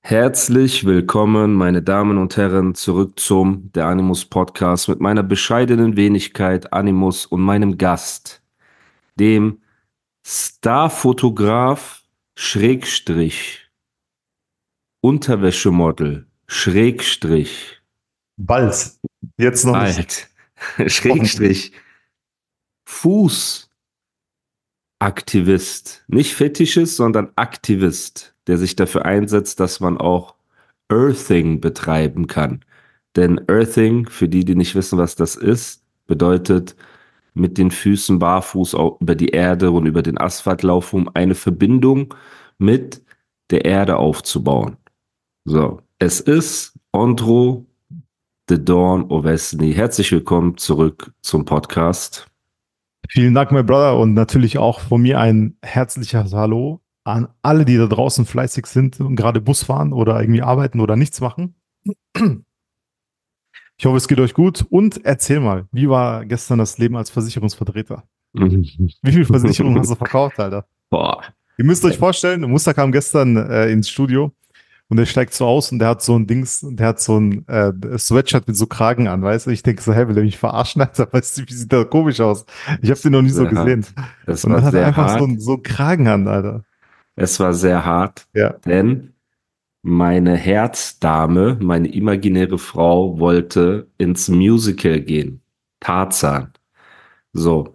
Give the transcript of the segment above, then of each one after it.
Herzlich willkommen, meine Damen und Herren, zurück zum Der Animus Podcast mit meiner bescheidenen Wenigkeit Animus und meinem Gast, dem Starfotograf Schrägstrich Unterwäschemodel Schrägstrich Bald. Jetzt noch nicht. Alt Schrägstrich Fußaktivist, nicht Fetisches, sondern Aktivist, der sich dafür einsetzt, dass man auch Earthing betreiben kann. Denn Earthing, für die, die nicht wissen, was das ist, bedeutet mit den Füßen barfuß über die Erde und über den Asphalt laufen, um eine Verbindung mit der Erde aufzubauen. So, es ist Ondro The Dawn Ovesny. Herzlich willkommen zurück zum Podcast. Vielen Dank, mein Brother. Und natürlich auch von mir ein herzliches Hallo an alle, die da draußen fleißig sind und gerade Bus fahren oder irgendwie arbeiten oder nichts machen. Ich hoffe, es geht euch gut. Und erzähl mal, wie war gestern das Leben als Versicherungsvertreter? Wie viel Versicherungen hast du verkauft, Alter? Boah, Ihr müsst euch vorstellen, Muster kam gestern äh, ins Studio und der steigt so aus und der hat so ein Dings, der hat so ein äh, Sweatshirt mit so Kragen an, weißt du? Ich denke so, hä, will der mich verarschen, Alter? Weißt du, wie sieht der komisch aus? Ich habe den noch nie so hart. gesehen. das Und war hat er sehr einfach hart. so, so einen Kragen an, Alter. Es war sehr hart, Ja. denn meine Herzdame, meine imaginäre Frau, wollte ins Musical gehen. Tarzan. So.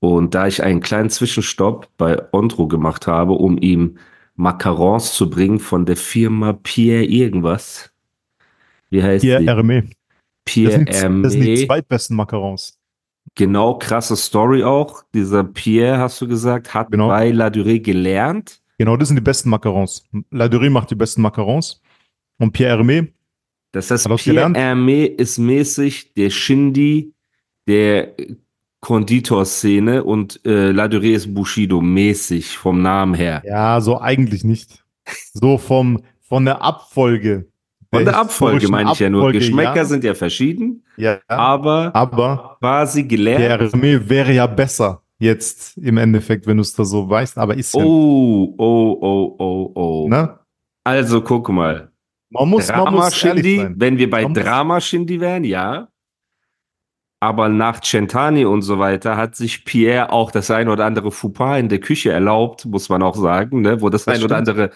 Und da ich einen kleinen Zwischenstopp bei Ondro gemacht habe, um ihm Macarons zu bringen von der Firma Pierre irgendwas. Wie heißt Pierre die? Hermé. Das Pierre sind, das sind die Hermé. zweitbesten Macarons. Genau, krasse Story auch. Dieser Pierre, hast du gesagt, hat Genau. bei La Durée gelernt. Genau, das sind die besten Macarons. La Durée macht die besten Macarons. Und Pierre Hermé, Das heißt, Pierre gelernt? Hermé ist mäßig der Shindy der Konditorszene und äh, La Durée ist Bushido mäßig vom Namen her. ja, so eigentlich nicht. So vom, von der Abfolge. Von der Abfolge meine ich ja nur. Abfolge, Geschmäcker ja. sind ja verschieden, Ja, aber aber quasi gelernt. Hermé wäre ja besser jetzt im Endeffekt, wenn du es da so weißt, aber ist ja. Oh, oh, oh, oh, oh. Ne? Also guck mal. Man muss, man Drama muss ehrlich Shindy, sein. wenn wir bei Man muss- Drama Shindy wären, ja. Aber nach Centani und so weiter hat sich Pierre auch das ein oder andere Fauxpas in der Küche erlaubt, muss man auch sagen, ne? wo das, Das ein oder stimmt. andere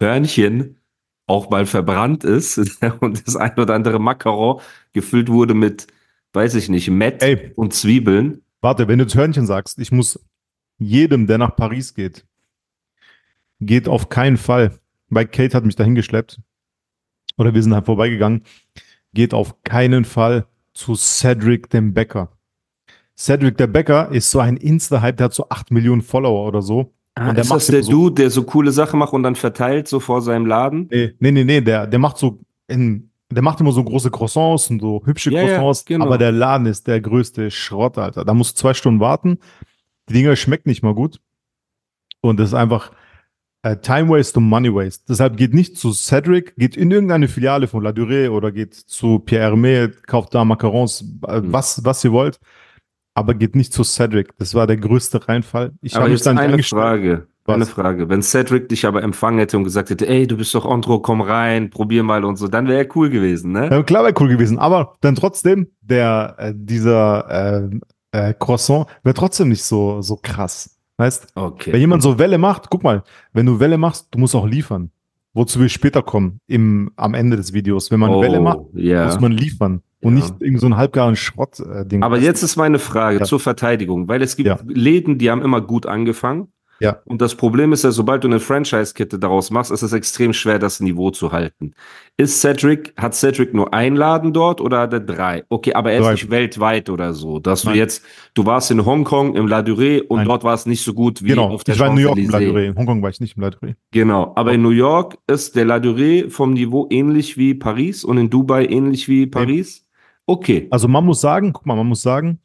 Hörnchen auch mal verbrannt ist und das ein oder andere Macaron gefüllt wurde mit, weiß ich nicht, Mett Ey. und Zwiebeln. Warte, wenn du das Hörnchen sagst, ich muss jedem, der nach Paris geht, geht auf keinen Fall, weil Kate hat mich dahin geschleppt oder wir sind halt vorbeigegangen, geht auf keinen Fall zu Cedric dem Bäcker. Cedric der Bäcker ist so ein Insta-Hype, der hat so 8 Millionen Follower oder so. Ah, Und der ist macht das der so- Dude, der so coole Sachen macht und dann verteilt so vor seinem Laden? Nee, nee, nee, nee der, der macht so in, der macht immer so große Croissants und so hübsche Ja, ja, Croissants, genau. aber der Laden ist der größte Schrott, Alter. Da musst du zwei Stunden warten. Die Dinger schmecken nicht mal gut. Und das ist einfach äh, Time Waste und Money Waste. Deshalb geht nicht zu Cedric, geht in irgendeine Filiale von La Durée oder geht zu Pierre Hermé, kauft da Macarons, äh, Mhm. was, was ihr wollt. Aber geht nicht zu Cedric. Das war der größte Reinfall. Ich habe mich jetzt da nicht eine. Frage. Was? Eine Frage. Wenn Cedric dich aber empfangen hätte und gesagt hätte, ey, du bist doch Andro, komm rein, probier mal und so, dann wäre er cool gewesen, ne? Ja, klar wäre cool gewesen, aber dann trotzdem, der, äh, dieser äh, äh, Croissant wäre trotzdem nicht so, so krass. Weißt, Okay. wenn jemand so Welle macht, guck mal, wenn du Welle machst, du musst auch liefern. Wozu wir später kommen, im, am Ende des Videos. Wenn man oh, Welle macht, ja. muss man liefern. Und Ja. nicht irgend so ein halbgaren Schrott-Ding. Aber jetzt ist meine Frage Ja. zur Verteidigung, weil es gibt Ja. Läden, die haben immer gut angefangen Ja. Und das Problem ist ja, sobald du eine Franchise-Kette daraus machst, ist es extrem schwer, das Niveau zu halten. Ist Cedric, hat Cedric nur einen Laden dort oder hat er drei? Okay, aber er ist Drei. nicht weltweit oder so. Dass du Nein. jetzt, du warst in Hongkong im La Durée und Nein. dort war es nicht so gut wie Genau. auf der Ich war in New York im La. Durée. In Hongkong war ich nicht im La Durée. Genau, aber in New York ist der La Durée vom Niveau ähnlich wie Paris und in Dubai ähnlich wie Paris? Okay, Also man muss sagen, guck mal, man muss sagen,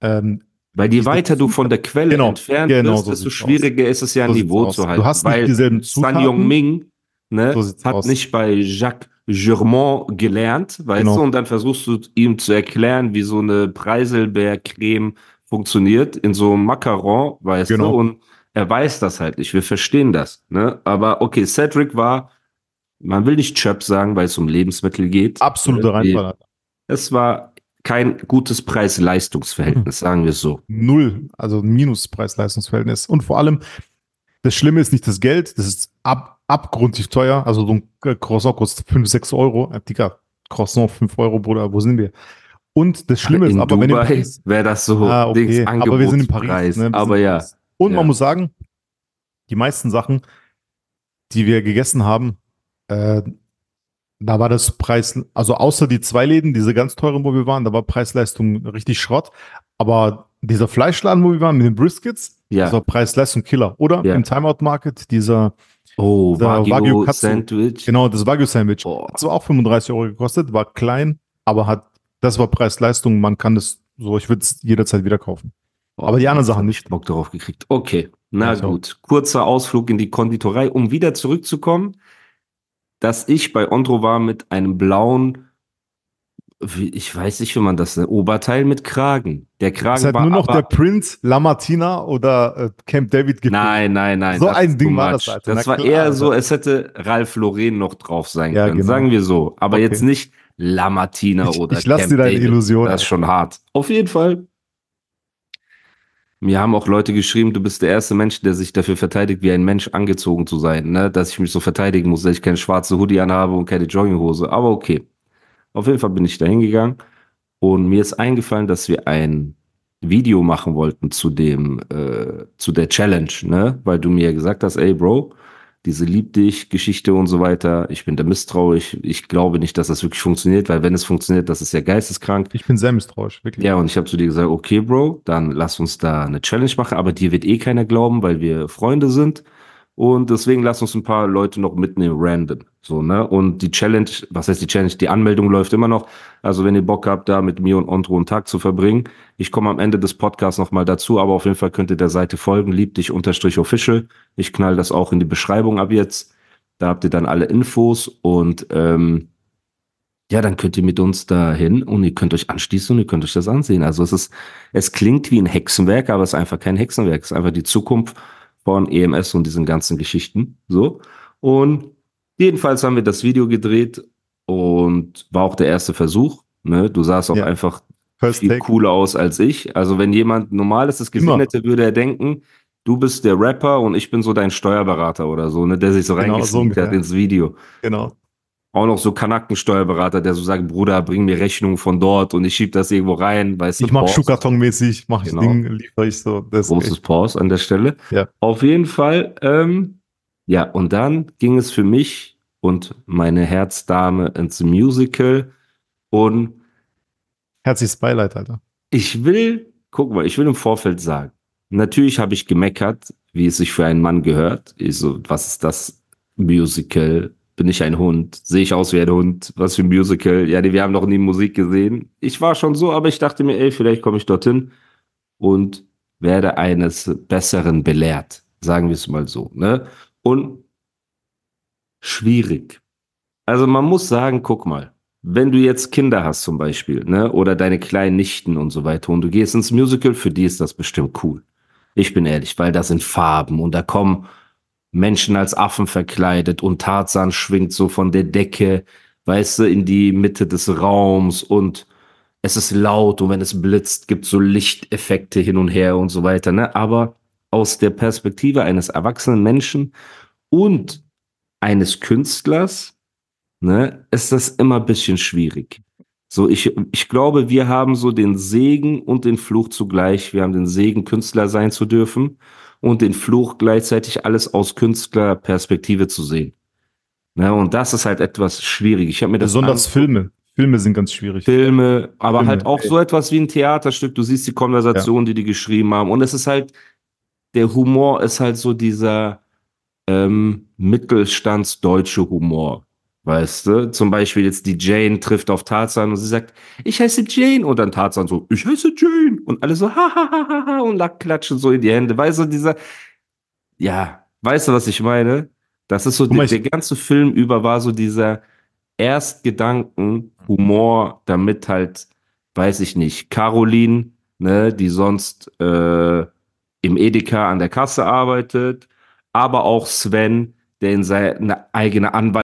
ähm, weil je weiter du von der Quelle Genau, entfernt genau, bist, so desto schwieriger ist es ja, ein So Niveau aus. zu Du halten. hast nicht dieselben San Zutaten. Yongming ne, So hat aus. nicht bei Jacques Germain gelernt, weißt Genau. du, und dann versuchst du ihm zu erklären, wie so eine Preiselbeercreme funktioniert in so einem Macaron, weißt Genau. du, und er weiß das halt nicht. Wir verstehen das, ne? Aber okay, Cedric war, man will nicht Chöp sagen, weil es um Lebensmittel geht. absoluter die- Reinfall. Es war kein gutes Preis-Leistungs-Verhältnis, sagen wir es so. Null, also Minus-Preis-Leistungsverhältnis. Und vor allem, das Schlimme ist nicht das Geld, das ist ab, abgrundtief teuer. Also so ein äh, Croissant kostet 5, 6 Euro. Äh, Digga, Croissant 5 Euro, Bruder, wo sind wir? Und das Schlimme ist aber, wenn du Dubai wäre das so Ah, okay. Dings, Aber wir sind in Paris. Angebotspreis. Ne? Aber ja, Paris. Und Ja. man muss sagen, die meisten Sachen, die wir gegessen haben, äh, da war das Preis, also außer die zwei Läden, diese ganz teuren, wo wir waren, da war Preis-Leistung richtig Schrott. Aber dieser Fleischladen, wo wir waren, mit den Briskets, Ja. das war Preis-Leistung Killer. Oder Ja. im Timeout Market, dieser, oh, Wagyu. Sandwich. genau, das Wagyu-Sandwich. Oh. Hat zwar auch 35 Euro gekostet, war klein, aber hat, das war Preis-Leistung, man kann das so, ich würde es jederzeit wieder kaufen. Aber die anderen Sachen nicht. Bock darauf gekriegt. Okay, na Also. gut. Kurzer Ausflug in die Konditorei, um wieder zurückzukommen, dass ich bei Ondro war mit einem blauen, ich weiß nicht, wie man das nennt, Oberteil mit Kragen. Der Kragen Es hat war nur noch aber, der Prince, Lamartina oder äh, Camp David gefehlt. Nein, nein, nein. So das ein Ding war das, Alter. Das Na war klar, eher Alter. so, es hätte Ralf Lauren noch drauf sein Ja, können. genau. Sagen wir so. Aber Okay. jetzt nicht Lamartina Ich- oder ich lass Camp dir deine David. Illusion, Das ist schon hart. Auf jeden Fall. Mir haben auch Leute geschrieben, du bist der erste Mensch, der sich dafür verteidigt, wie ein Mensch angezogen zu sein, ne? Dass ich mich so verteidigen muss, dass ich keine schwarze Hoodie anhabe und keine Jogginghose. Aber okay. Auf jeden Fall bin ich da hingegangen und mir ist eingefallen, dass wir ein Video machen wollten zu dem, äh, zu der Challenge, ne? Weil du mir gesagt hast, ey Bro, diese Lieb dich Geschichte und so weiter, ich bin da misstrauisch, ich glaube nicht, dass das wirklich funktioniert, weil wenn es funktioniert, das ist ja geisteskrank. Ich bin sehr misstrauisch, wirklich. Ja, und ich habe zu dir gesagt, okay, Bro, dann lass uns da eine Challenge machen, aber dir wird eh keiner glauben, weil wir Freunde sind. Und deswegen lass uns ein paar Leute noch mitnehmen, random. So, ne? Und die Challenge, was heißt die Challenge? Die Anmeldung läuft immer noch. Also, wenn ihr Bock habt, da mit mir und Ondro einen Tag zu verbringen, ich komme am Ende des Podcasts nochmal dazu, aber auf jeden Fall könnt ihr der Seite folgen, lieb dich unterstrich official. Ich knall das auch in die Beschreibung ab jetzt. Da habt ihr dann alle Infos und ähm, ja, dann könnt ihr mit uns dahin und ihr könnt euch anschließen und ihr könnt euch das ansehen. Also es ist, es klingt wie ein Hexenwerk, aber es ist einfach kein Hexenwerk. Es ist einfach die Zukunft von EMS und diesen ganzen Geschichten. So. Und jedenfalls haben wir das Video gedreht und war auch der erste Versuch. Ne? Du sahst auch Ja. einfach First viel Take. cooler aus als ich. Also wenn jemand Normales das gesehen Immer. hätte, würde er denken, du bist der Rapper und ich bin so dein Steuerberater oder so, ne, der sich so Genau, so reingesneakt ungefähr. hat ins Video. Genau. Auch noch so Kanackensteuerberater, der so sagt, Bruder, bring mir Rechnungen von dort und ich schieb das irgendwo rein, weißt du. Ich mach. Schuhkarton-mäßig, mach ich Genau. Ding, liefere ich so. Das Großes Pause an der Stelle. Ja. Auf jeden Fall, ähm, ja, und dann ging es für mich und meine Herzdame ins Musical und herzliches Beileid, Alter. ich will, guck mal, ich will im Vorfeld sagen, natürlich habe ich gemeckert, wie es sich für einen Mann gehört. Ich so, was ist das Musical? Bin ich ein Hund? Sehe ich aus wie ein Hund? Was für ein Musical? Ja, wir haben noch nie Musik gesehen. Ich war schon so, aber ich dachte mir, ey, vielleicht komme ich dorthin und werde eines Besseren belehrt. Sagen wir es mal so, ne? Und schwierig. Also man muss sagen, guck mal, wenn du jetzt Kinder hast zum Beispiel, ne, oder deine kleinen Nichten und so weiter und du gehst ins Musical, für die ist das bestimmt cool. Ich bin ehrlich, weil da sind Farben und da kommen Menschen als Affen verkleidet und Tarzan schwingt so von der Decke, weißt du, in die Mitte des Raums und es ist laut und wenn es blitzt, gibt so Lichteffekte hin und her und so weiter, ne? Aber aus der Perspektive eines erwachsenen Menschen und eines Künstlers, ne, ist das immer ein bisschen schwierig. So, ich, ich glaube, wir haben so den Segen und den Fluch zugleich. Wir haben den Segen, Künstler sein zu dürfen. Und den Fluch gleichzeitig alles aus Künstlerperspektive zu sehen. Ne, und das ist halt etwas schwierig. Ich habe mir das Besonders Filme. Filme sind ganz schwierig. Filme, aber Filme, halt auch so etwas wie ein Theaterstück. Du siehst die Konversation, die die geschrieben haben. Und es ist halt, der Humor ist halt so dieser ähm, mittelstandsdeutsche Humor. Weißt du? Zum Beispiel jetzt die Jane trifft auf Tarzan und sie sagt, ich heiße Jane. Und dann Tarzan so, ich heiße Jane. Und alle so, ha, ha, ha, ha, ha, und klatschen so in die Hände. Weißt du, dieser, ja, weißt du, was ich meine? Das ist so, ich- der ganze Film über war so dieser Erstgedanken, Humor, damit halt, weiß ich nicht, Caroline, ne, die sonst äh, im Edeka an der Kasse arbeitet, aber auch Sven, der in seine eigene Anwalt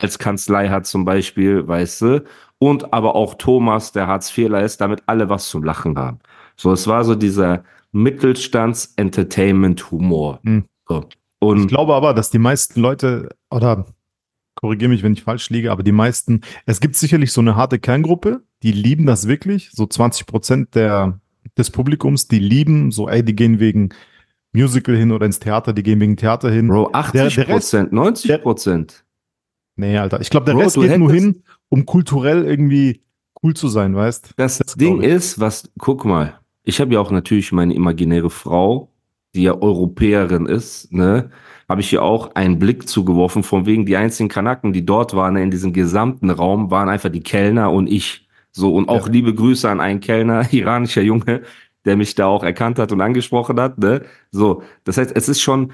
als Kanzlei hat zum Beispiel, weißt du, und aber auch Thomas, der Hartz-IVler ist, damit alle was zum Lachen haben. So, es war so dieser Mittelstands-Entertainment-Humor. Hm. So. Ich Und glaube aber, dass die meisten Leute, oder korrigiere mich, wenn ich falsch liege, aber die meisten, es gibt sicherlich so eine harte Kerngruppe, die lieben das wirklich, so 20 Prozent der, des Publikums, die lieben, so, ey, die gehen wegen Musical hin oder ins Theater, die gehen wegen Theater hin. Bro, 80 Der- der Rest- Prozent, 90 Prozent. Nee, Alter, ich glaube, der Bro, Rest geht nur hin, um kulturell irgendwie cool zu sein, weißt? Das, Das Ding ist, was, guck mal, ich habe ja auch natürlich meine imaginäre Frau, die ja Europäerin ist, ne, habe ich ihr auch einen Blick zugeworfen, von wegen die einzigen Kanaken, die dort waren, in diesem gesamten Raum, waren einfach die Kellner und ich. So, und auch Ja. liebe Grüße an einen Kellner, iranischer Junge, der mich da auch erkannt hat und angesprochen hat, ne. So, das heißt, es ist schon,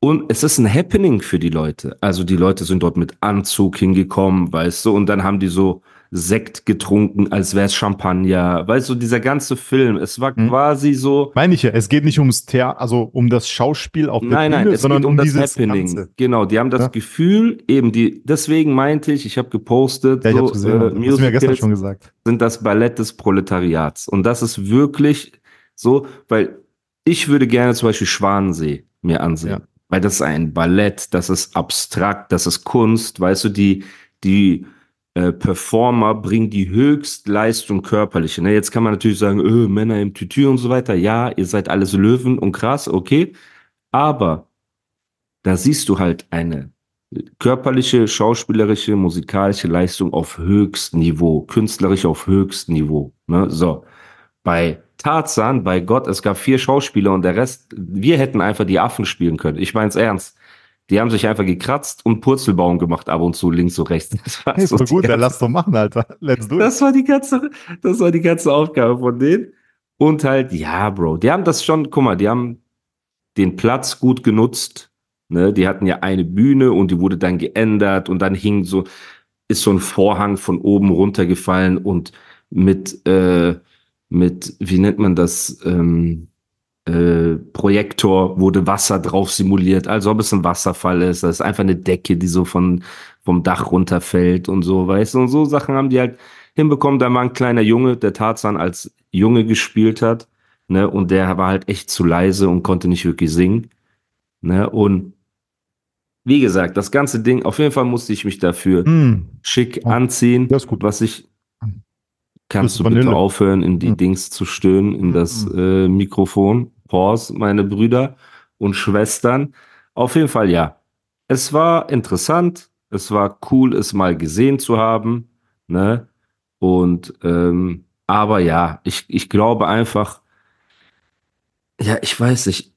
und es ist ein Happening für die Leute. Also die Leute sind dort mit Anzug hingekommen, weißt du, und dann haben die so Sekt getrunken, als wäre es Champagner. Weißt du, dieser ganze Film, es war Mhm. quasi so. Meine ich ja, es geht nicht ums Theater, also um das Schauspiel auf der Nein, Bühne, nein, es sondern geht um um das dieses Happening. Ganze. Genau, die haben das Ja. Gefühl, eben die, deswegen meinte ich, ich habe gepostet, Ja, ich so, hab's gesehen, äh, du mir gestern Musicals schon gesagt. sind das Ballett des Proletariats. Und das ist wirklich so, weil ich würde gerne zum Beispiel Schwanensee mir ansehen. Ja. Weil das ist ein Ballett, das ist abstrakt, das ist Kunst, weißt du, die, die äh, Performer bringen die Höchstleistung körperliche. Ne? Jetzt kann man natürlich sagen, öh, Männer im Tütü und so weiter. Ja, ihr seid alles Löwen und krass, okay. Aber da siehst du halt eine körperliche, schauspielerische, musikalische Leistung auf höchstem Niveau, künstlerisch auf höchstem Niveau. Ne? So. Bei Tarzan, bei Gott, es gab vier Schauspieler und der Rest, wir hätten einfach die Affen spielen können. Ich mein's ernst. Die haben sich einfach gekratzt und Purzelbaum gemacht, ab und zu links und rechts. Das war Hey, so gut, dann lass doch machen, Alter. Let's do it. das war die ganze, das war die ganze Aufgabe von denen. Und halt, ja, Bro, die haben das schon, guck mal, die haben den Platz gut genutzt. Ne? Die hatten ja eine Bühne und die wurde dann geändert und dann hing so, ist so ein Vorhang von oben runtergefallen und mit, äh, mit, wie nennt man das, ähm, äh, Projektor wurde Wasser drauf simuliert, als ob es ein Wasserfall ist. Das ist einfach eine Decke, die so von, vom Dach runterfällt und so, weißt du? Und so Sachen haben die halt hinbekommen. Da war ein kleiner Junge, der Tarzan als Junge gespielt hat, ne? Und der war halt echt zu leise und konnte nicht wirklich singen, ne? Und wie gesagt, das ganze Ding, auf jeden Fall musste ich mich dafür Hm, schick Ja, anziehen. das ist gut. Was ich. Kannst du bitte Vanille. aufhören, in die. Dings zu stöhnen, in das äh, Mikrofon? Pause, meine Brüder und Schwestern. Auf jeden Fall ja. Es war interessant. Es war cool, es mal gesehen zu haben. Ne? Und ähm, aber ja, ich, ich glaube einfach, ja, ich weiß nicht.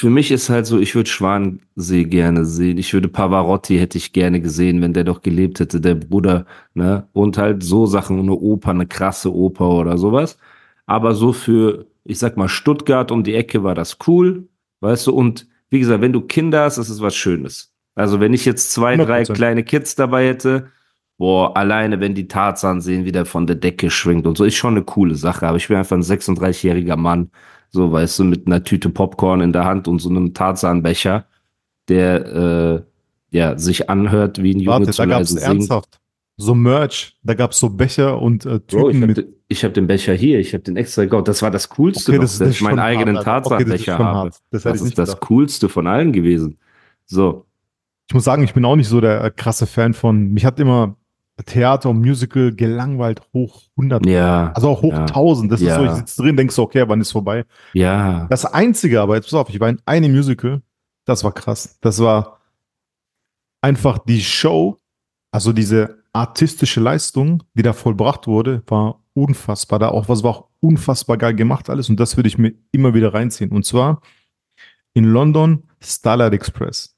Für mich ist halt so, ich würde Schwansee gerne sehen. Ich würde Pavarotti hätte ich gerne gesehen, wenn der doch gelebt hätte, der Bruder, ne? Und halt so Sachen, eine Oper, eine krasse Oper oder sowas. Aber so für, ich sag mal, Stuttgart um die Ecke war das cool, weißt du? Und wie gesagt, wenn du Kinder hast, ist es was Schönes. Also wenn ich jetzt zwei, drei 100%. kleine Kids dabei hätte boah, alleine wenn die Tarzan sehen, wie der von der Decke schwingt und so, ist schon eine coole Sache. Aber ich bin einfach ein 36-jähriger Mann, so weißt du, mit einer Tüte Popcorn in der Hand und so einem Tarzanbecher, der äh, ja sich anhört wie ein Junge Warte, zu da leise singt. ernsthaft so Merch, da gab es so Becher und äh, Bro, ich Tüten habe mit. den, ich hab den Becher hier, ich habe den extra gekauft. Das war das Coolste, Okay, noch, das ist dass ich meinen eigenen hart, Alter. Okay, Tarzanbecher habe. Das Das, ist das gedacht. Coolste von allen gewesen. So, Ich muss sagen, ich bin auch nicht so der äh, krasse Fan von. Mich hat immer Theater und Musical gelangweilt hoch 100. ja, Also auch hoch ja. 1000. Das ist so, Ja. ich sitze drin, denkst so, okay, wann ist vorbei? ja, Das einzige, aber jetzt pass auf, ich war in einem Musical, das war krass. Das war einfach die Show, also diese artistische Leistung, die da vollbracht wurde, war unfassbar. Da auch was war auch unfassbar geil gemacht alles und das würde ich mir immer wieder reinziehen. Und zwar in London Starlight Express.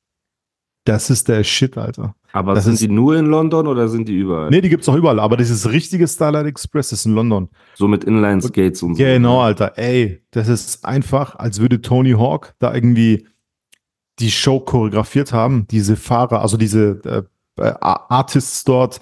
Das ist der Shit, Alter. aber das sind ist- die nur in London oder sind die überall? Nee, die gibt's auch überall, aber dieses richtige Starlight Express ist in London. So mit Inline-Skates und so. Genau, Alter. Ey, das ist einfach, als würde Tony Hawk da irgendwie die Show choreografiert haben. Diese Fahrer, also diese äh, äh, Artists dort.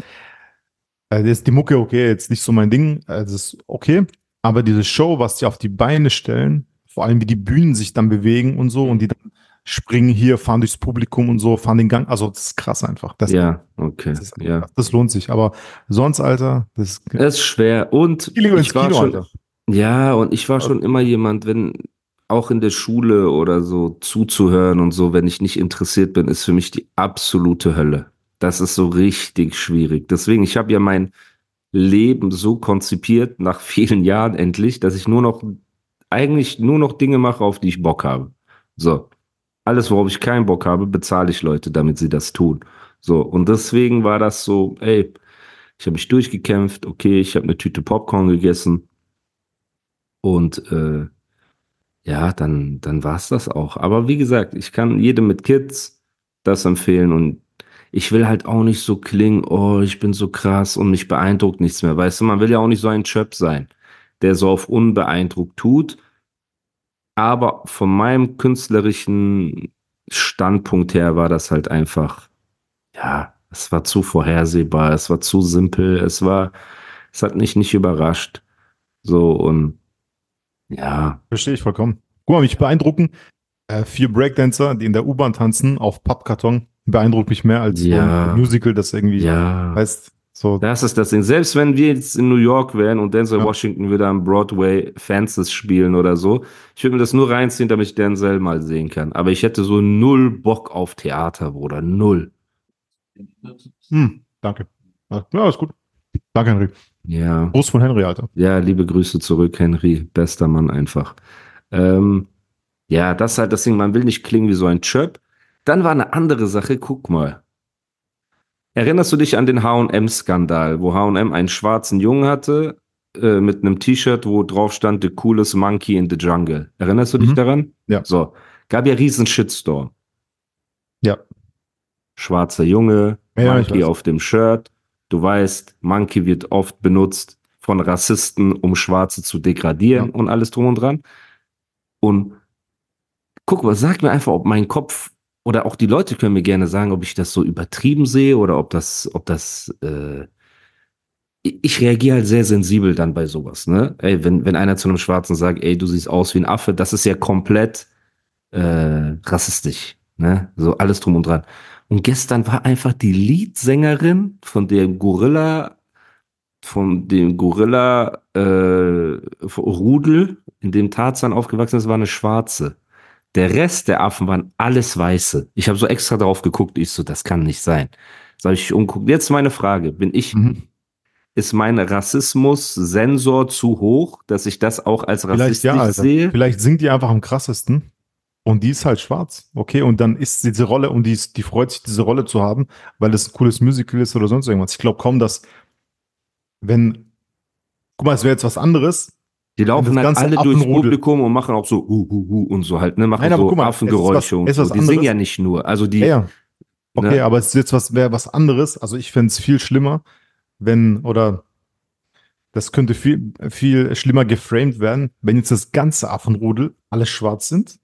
Äh, ist die Mucke okay, jetzt nicht so mein Ding. Äh, das ist okay. Aber diese Show, was die auf die Beine stellen, vor allem wie die Bühnen sich dann bewegen und so und die dann springen hier, fahren durchs Publikum und so, fahren den Gang. Also, das ist krass einfach. Das, Ja, okay. das, ist, ja. das lohnt sich. Aber sonst, Alter, das ist Es ist schwer. Und ich war Kino, schon, Alter. ja, und ich war schon immer jemand, wenn auch in der Schule oder so zuzuhören und so, wenn ich nicht interessiert bin, ist für mich die absolute Hölle. Das ist so richtig schwierig. Deswegen, ich habe ja mein Leben so konzipiert, nach vielen Jahren endlich, dass ich nur noch, eigentlich nur noch Dinge mache, auf die ich Bock habe. So. Alles, worauf ich keinen Bock habe, bezahle ich Leute, damit sie das tun. So. Und deswegen war das so, ey, ich habe mich durchgekämpft, okay, ich habe eine Tüte Popcorn gegessen. Und äh, ja, dann, dann war es das auch. Aber wie gesagt, ich kann jedem mit Kids das empfehlen und ich will halt auch nicht so klingen, oh, ich bin so krass und mich beeindruckt nichts mehr. Weißt du, man will ja auch nicht so ein Chöp sein, der so auf unbeeindruckt tut. Aber von meinem künstlerischen Standpunkt her war das halt einfach, ja, es war zu vorhersehbar, es war zu simpel, es war, es hat mich nicht überrascht. So und ja, Verstehe ich vollkommen. Guck mal, mich beeindrucken äh, vier Breakdancer, die in der U-Bahn tanzen, auf Pappkarton, beeindruckt mich mehr als Ja. ein Musical, das irgendwie, ja. heißt, so, Das ist das Ding. Selbst wenn wir jetzt in New York wären und Denzel Ja. Washington würde am Broadway Fences spielen oder so, ich würde mir das nur reinziehen, damit ich Denzel mal sehen kann. Aber ich hätte so null Bock auf Theater, Bruder. Null. hm, danke. Ja, ist gut. Danke, Henry. Ja. Gruß von Henry, Alter. Ja, liebe Grüße zurück, Henry. Bester Mann einfach. Ähm, ja, das ist halt das Ding. Man will nicht klingen wie so ein Chöp. Dann war eine andere Sache. Guck mal. Erinnerst du dich an den H&M-Skandal, wo H&M einen schwarzen Jungen hatte äh, mit einem T-Shirt, wo drauf stand The coolest monkey in the jungle? Erinnerst du dich Mhm. daran? Ja. So. Gab ja riesen Shitstorm. Ja. Schwarzer Junge, Ja, Monkey auf dem Shirt. Du weißt, Monkey wird oft benutzt von Rassisten, um Schwarze zu degradieren Ja. und alles drum und dran. Und guck mal, sag mir einfach, ob mein Kopf oder auch die Leute können mir gerne sagen, ob ich das so übertrieben sehe oder ob das, ob das, äh, ich reagiere halt sehr sensibel dann bei sowas, ne? Ey, wenn, wenn einer zu einem Schwarzen sagt, ey, du siehst aus wie ein Affe, das ist ja komplett äh, rassistisch, ne? So alles drum und dran. Und gestern war einfach die Leadsängerin von dem Gorilla, von dem Gorilla äh, Rudel, in dem Tarzan aufgewachsen ist, war eine Schwarze. Der Rest der Affen waren alles Weiße. Ich habe so extra drauf geguckt, ich so, das kann nicht sein. So habe ich umguckt. Jetzt meine Frage, bin ich, Mhm. ist mein Rassismus-Sensor zu hoch, dass ich das auch als Vielleicht rassistisch ja, Alter. sehe? Vielleicht singt die einfach am krassesten und die ist halt schwarz. Okay, und dann ist diese Rolle und die, ist, die freut sich, diese Rolle zu haben, weil es ein cooles Musical ist oder sonst irgendwas. Ich glaube kaum, dass, wenn, guck mal, es wäre jetzt was anderes. Die laufen halt alle durchs Publikum und machen auch so hu, hu, hu und so halt, ne? Machen Nein, aber so guck mal, Affengeräusche was- und so. Die singen ja nicht nur. Also die, Ja, ja. Okay, Ne? aber es ist jetzt was, wäre was anderes. Also ich fände es viel schlimmer, wenn, oder das könnte viel, viel schlimmer geframed werden, wenn jetzt das ganze Affenrudel alle schwarz sind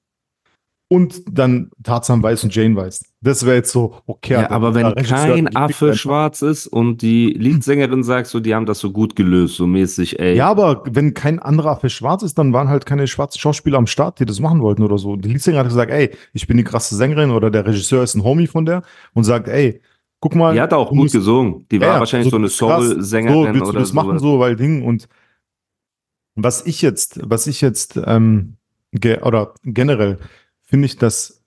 und dann Tarzan weiß und Jane weiß. Das wäre jetzt so, okay. Ja, aber wenn kein Affe schwarz ist und die Leadsängerin sagt so, die haben das so gut gelöst, so mäßig, ey. Ja, aber wenn kein anderer Affe schwarz ist, dann waren halt keine schwarzen Schauspieler am Start, die das machen wollten oder so. Die Leadsängerin hat gesagt, ey, ich bin die krasse Sängerin oder der Regisseur ist ein Homie von der und sagt, ey, guck mal. Die hat auch gut musst, gesungen. Die war ja, wahrscheinlich so, so eine Soul-Sängerin so, willst oder du das so. machen so, weil Ding und was ich jetzt, was ich jetzt, ähm, ge oder generell finde ich, dass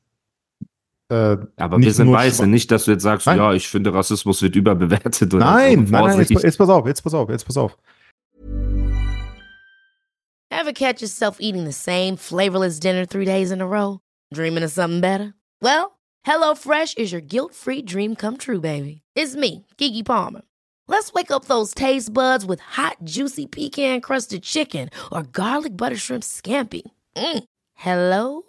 äh, Aber nicht wir sind Weiße, nicht, dass du jetzt sagst, Nein. ja, ich finde, Rassismus wird überbewertet oder Nein, so. nein, nein, jetzt, jetzt pass auf, jetzt pass auf, jetzt pass auf. Ever catch yourself eating the same flavorless dinner three days in a row? Dreaming of something better? Well, HelloFresh is your guilt-free dream come true, baby. It's me, Kiki Palmer. Let's wake up those taste buds with hot, juicy pecan-crusted chicken or garlic butter shrimp scampi. Mm. Hello